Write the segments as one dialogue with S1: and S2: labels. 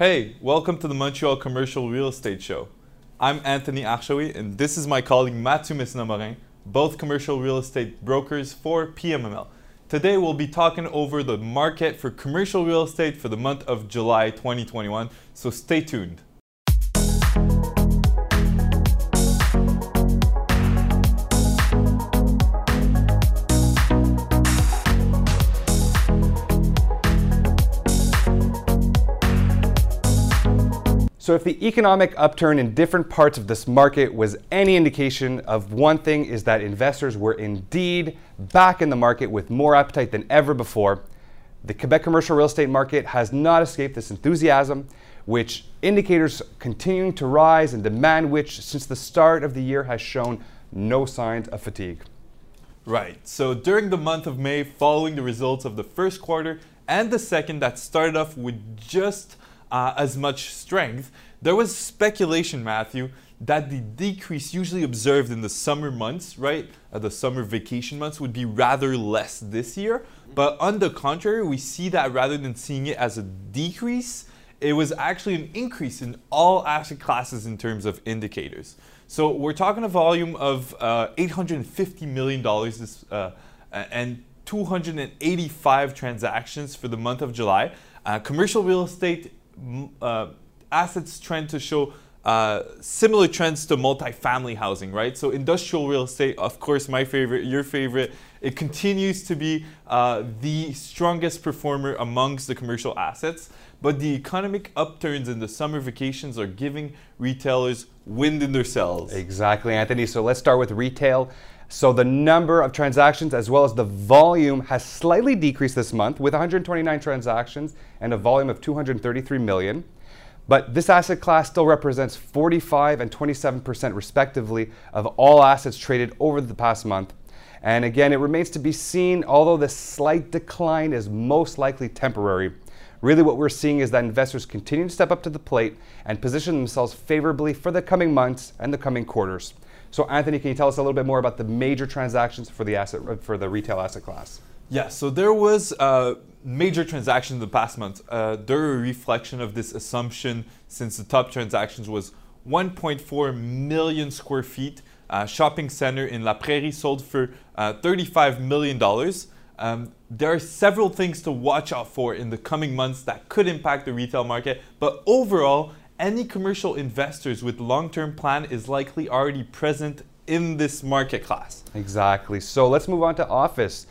S1: Hey, welcome to the Montreal Commercial Real Estate Show. I'm Anthony Archaoui, and this is my colleague Mathieu Messina-Morin, both commercial real estate brokers for PMML. Today we'll be talking over the market for commercial real estate for the month of July 2021, so stay tuned.
S2: So if the economic upturn in different parts of this market was any indication of one thing is that investors were indeed back in the market with more appetite than ever before. The Quebec commercial real estate market has not escaped this enthusiasm, which indicators continuing to rise and demand which since the start of the year has shown no signs of fatigue.
S1: Right. So during the month of May, following the results of the first quarter and the second that started off with just uh, as much strength, there was speculation, Matthew, that the decrease usually observed in the summer months, right, uh, the summer vacation months, would be rather less this year. But on the contrary, we see that rather than seeing it as a decrease, it was actually an increase in all asset classes in terms of indicators. So we're talking a volume of uh, $850 million this, uh, and 285 transactions for the month of July. Uh, commercial real estate uh, assets trend to show uh, similar trends to multifamily housing, right? So industrial real estate, of course, my favorite, your favorite, it continues to be uh, the strongest performer amongst the commercial assets. But the economic upturns in the summer vacations are giving retailers wind in their sails.
S2: Exactly, Anthony. So let's start with retail. So the number of transactions as well as the volume has slightly decreased this month with 129 transactions and a volume of 233 million. But this asset class still represents 45 and 27% respectively of all assets traded over the past month. And again, it remains to be seen, although the slight decline is most likely temporary. Really, what we're seeing is that investors continue to step up to the plate and position themselves favorably for the coming months and the coming quarters. So, Anthony, can you tell us a little bit more about the major transactions for the asset for the retail asset class?
S1: Yeah, so there was a major transaction in the past month. Uh, they're a reflection of this assumption since the top transactions was 1.4 million square feet uh, shopping center in La Prairie sold for uh, $35 million. Um, there are several things to watch out for in the coming months that could impact the retail market, but overall, any commercial investors with long-term plan is likely already present in this market class.
S2: Exactly. So let's move on to office.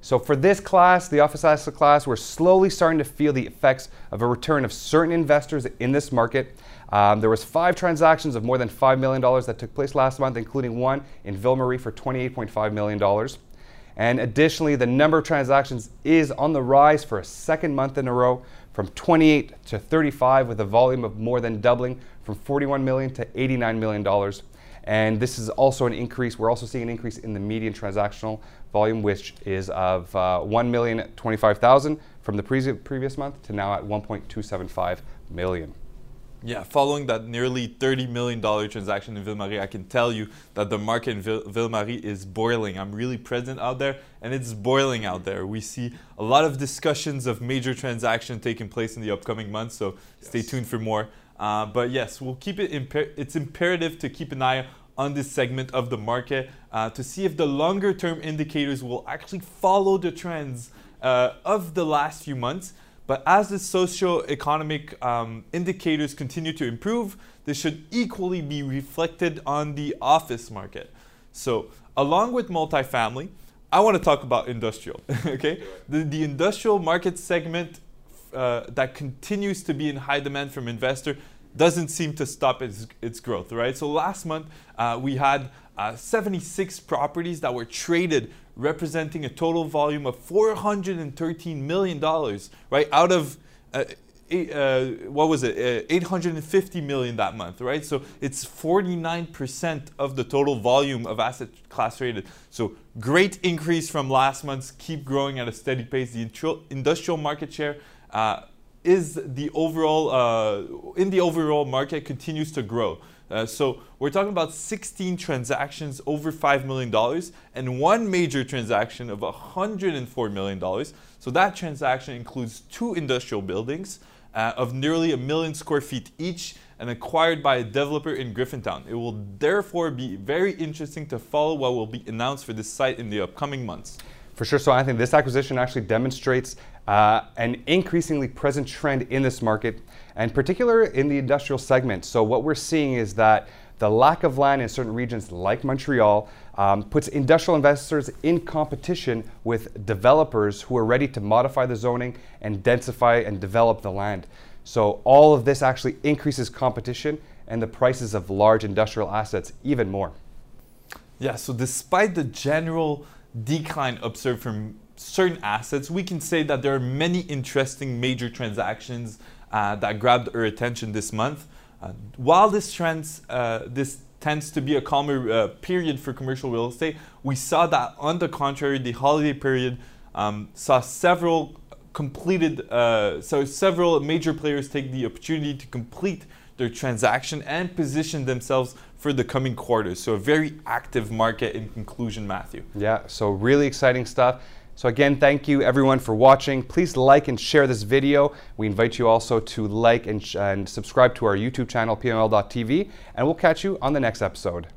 S2: So for this class, the office asset class, we're slowly starting to feel the effects of a return of certain investors in this market. Um, there was five transactions of more than $5 million that took place last month, including one in Ville Marie for $28.5 million. And additionally, the number of transactions is on the rise for a second month in a row from 28 to 35 with a volume of more than doubling from 41 million to 89 million dollars. And this is also an increase. We're also seeing an increase in the median transactional volume, which is of uh, 1,025,000 from the pre- previous month to now at 1.275 million.
S1: Yeah, following that nearly $30 million transaction in Ville-Marie, I can tell you that the market in Ville-Marie is boiling. I'm really present out there and it's boiling out there. We see a lot of discussions of major transactions taking place in the upcoming months, so yes. stay tuned for more. Uh, but yes, we'll keep it, imper- it's imperative to keep an eye on this segment of the market uh, to see if the longer term indicators will actually follow the trends uh, of the last few months but as the socio-economic um, indicators continue to improve, this should equally be reflected on the office market. So along with multifamily, I want to talk about industrial. okay, the, the industrial market segment uh, that continues to be in high demand from investor doesn't seem to stop its, its growth, right? So last month uh, we had uh, 76 properties that were traded representing a total volume of $413 million, right? Out of uh, uh, what was it, uh, 850 million that month, right? So it's 49% of the total volume of asset class rated. So great increase from last month, keep growing at a steady pace. The industrial market share uh, is the overall, uh, in the overall market continues to grow. Uh, so we're talking about 16 transactions over $5 million and one major transaction of $104 million. So that transaction includes two industrial buildings uh, of nearly a million square feet each and acquired by a developer in Griffintown. It will therefore be very interesting to follow what will be announced for this site in the upcoming months.
S2: For sure. So I think this acquisition actually demonstrates uh, an increasingly present trend in this market, and particular in the industrial segment. So what we're seeing is that the lack of land in certain regions like Montreal um, puts industrial investors in competition with developers who are ready to modify the zoning and densify and develop the land. So all of this actually increases competition and the prices of large industrial assets even more.
S1: Yeah, so despite the general decline observed from certain assets, we can say that there are many interesting major transactions uh, that grabbed our attention this month. Uh, while this trends, uh, this tends to be a calmer uh, period for commercial real estate, we saw that on the contrary, the holiday period um, saw several completed, uh, so several major players take the opportunity to complete their transaction and position themselves for the coming quarters. So a very active market in conclusion, Matthew.
S2: Yeah, so really exciting stuff. So again, thank you everyone for watching. Please like and share this video. We invite you also to like and, and subscribe to our YouTube channel, pml.tv, and we'll catch you on the next episode.